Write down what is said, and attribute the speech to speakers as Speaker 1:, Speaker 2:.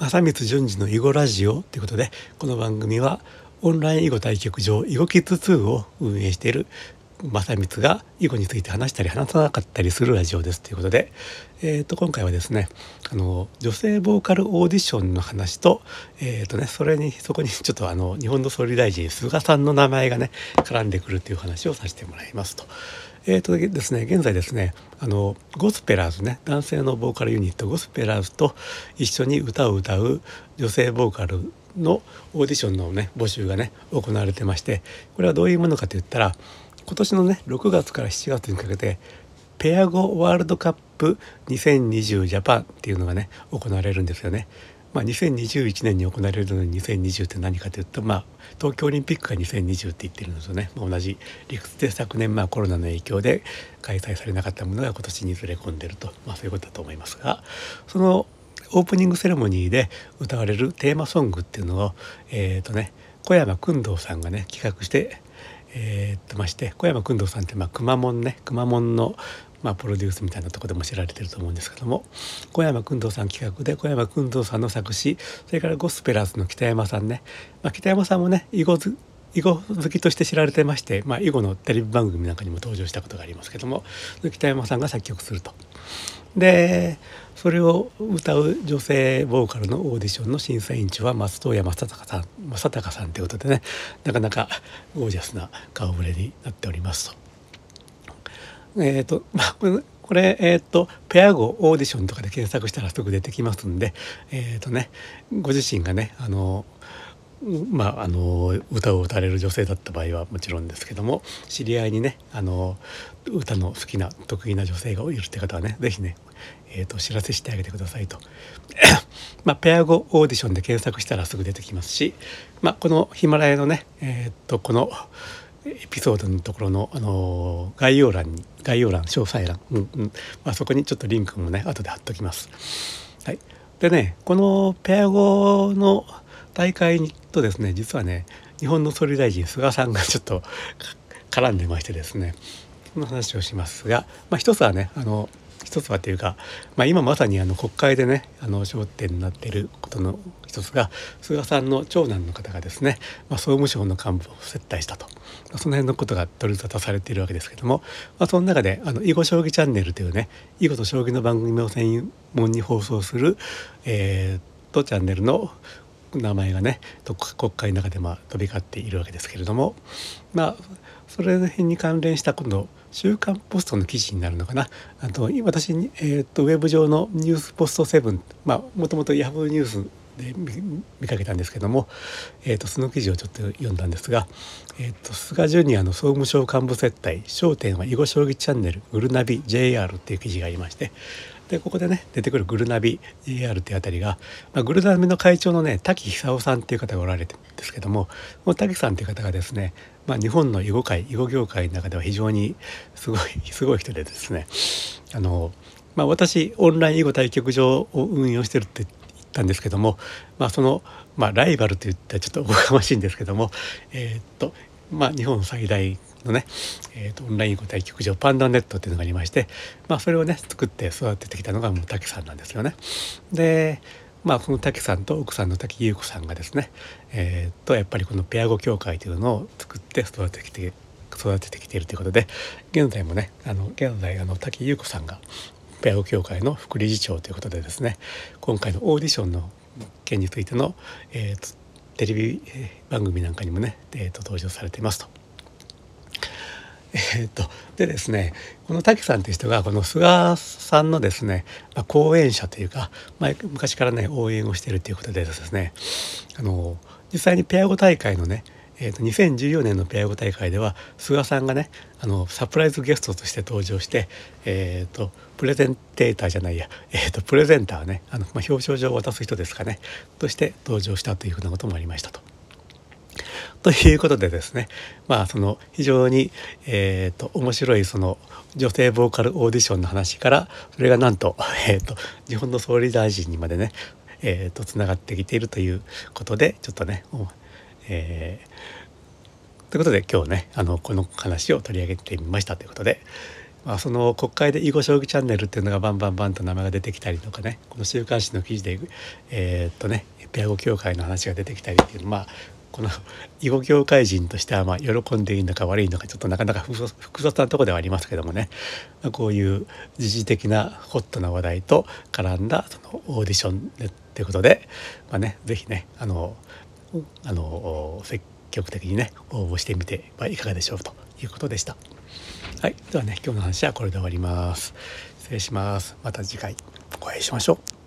Speaker 1: 正光淳二の囲碁ラジオということでこの番組はオンライン囲碁対局場囲碁キッズ2を運営している正光が囲碁について話したり話さなかったりするラジオですということで、えー、と今回はですねあの女性ボーカルオーディションの話と,、えーとね、それにそこにちょっとあの日本の総理大臣菅さんの名前がね絡んでくるという話をさせてもらいますと。えーとですね、現在ですねあのゴスペラーズね男性のボーカルユニットゴスペラーズと一緒に歌を歌う女性ボーカルのオーディションのね募集がね行われてましてこれはどういうものかといったら今年のね6月から7月にかけてペア語ワールドカップ2020ジャパンっていうのがね行われるんですよね。まあ、2021年に行われるのに2020って何かというと、まあ、東京オリンピックが2020って言ってるのとね、まあ、同じ理屈で昨年まあコロナの影響で開催されなかったものが今年にずれ込んでると、まあ、そういうことだと思いますがそのオープニングセレモニーで歌われるテーマソングっていうのをえっ、ー、とね小山君堂さんがね企画してえー、っとまして小山君堂さんってまあくまモンねくまモンのまあ、プロデュースみたいなとこでも知られてると思うんですけども小山君堂さん企画で小山君堂さんの作詞それからゴスペラーズの北山さんね、まあ、北山さんもね囲碁囲碁好きとして知られてまして、まあ、囲碁のテレビ番組なんかにも登場したことがありますけども北山さんが作曲すると。でそれを歌う女性ボーカルのオーディションの審査委員長は松任谷正隆さん正隆さんということでねなかなかゴージャスな顔ぶれになっておりますと。えーとまあ、これ、えーと、ペア語オーディションとかで検索したらすぐ出てきますんで、えーとね、ご自身がねあのまあ、あの歌を歌われる女性だった場合はもちろんですけども知り合いにねあの歌の好きな得意な女性がいるって方はね是非ね、えーと、知らせしてあげてくださいと。まあ、ペア語オーディションで検索したらすぐ出てきますし、まあ、このヒマラヤのね、えー、っとこのエピソードのところの、あの概要欄に概要欄詳細欄、うんうんまあ、そこにちょっとリンクもね後で貼っときます。はい、でねこのペア語の大会とですね実はね日本の総理大臣菅さんがちょっと絡んでましてですねその話をしますが、まあ、一つはねあの一つはというか、まあ、今まさにあの国会でねあの焦点になっていることの一つが菅さんの長男の方がですね、まあ、総務省の幹部を接待したと、まあ、その辺のことが取り沙汰されているわけですけども、まあ、その中であの囲碁将棋チャンネルというね囲碁と将棋の番組を専門に放送する、えー、とチャンネルの名前がね国会の中でまあ飛び交っているわけですけれどもまあそれ辺に関連した今度「週刊ポスト」の記事になるのかな。あと私、えーと、ウェブ上の「ニュースポスト7」まあもともとヤフーニュースで見かけたんですけども、えーと、その記事をちょっと読んだんですが、えーと、菅ジュニアの総務省幹部接待『焦点は囲碁将棋チャンネルグルナビ JR』っていう記事がありましてでここでね出てくるグルナビ JR っていうあたりが、まあ、グルナビの会長のね滝久夫さんっていう方がおられてるんですけどもこの滝さんっていう方がですね、まあ、日本の囲碁界囲碁業界の中では非常にすごい すごい人でですねあの、まあ、私オンライン囲碁対局場を運用してるってたんですけども、まあ、その、まあ、ライバルといったらちょっとおこがましいんですけども、えー、っとまあ、日本最大のね、えーと、オンライン語対局場パンダネットっていうのがありまして、まあ、それをね作って育ててきたのがもう滝さんなんですよね。でまあこの滝さんと奥さんの滝優子さんがですね、えー、とやっぱりこのペア語協会というのを作って育ててきて育ててきているということで現在もねあの現在あの滝優子さんがペア語協会の副理事長ということでですね今回のオーディションの件についての、えー、テレビ番組なんかにもね、えーと登場されていますと。えー、っとでですねこの滝さんという人がこの菅さんのですね、まあ、講演者というか、まあ、昔からね応援をしているということでですねあの実際にペア語大会のねえーと、2014年のペア語大会では菅さんがねあのサプライズゲストとして登場して、えーと、プレゼンテーターじゃないや、えーと、プレゼンターねあの、まあ、表彰状を渡す人ですかねとして登場したというふうなこともありましたと。ということでですねまあその非常に、えーと、面白いその女性ボーカルオーディションの話からそれがなんと,、えーと、日本の総理大臣にまでねえーと、つながってきているということでちょっとね、えー、ということで今日ねあのこの話を取り上げてみましたということでまあ、その国会で囲碁将棋チャンネルっていうのがバンバンバンと名前が出てきたりとかねこの週刊誌の記事でえー、っとねペア語協会の話が出てきたりっていうまあこの 囲碁業界人としてはまあ喜んでいいのか悪いのかちょっとなかなか複雑なとこではありますけどもね、まあ、こういう時事的なホットな話題と絡んだそのオーディションっていうことで、まあね、是非ねあのあの積極的にね応募してみてはいかがでしょうということでした。はい、ではね今日の話はこれで終わります。失礼します。また次回お会いしましょう。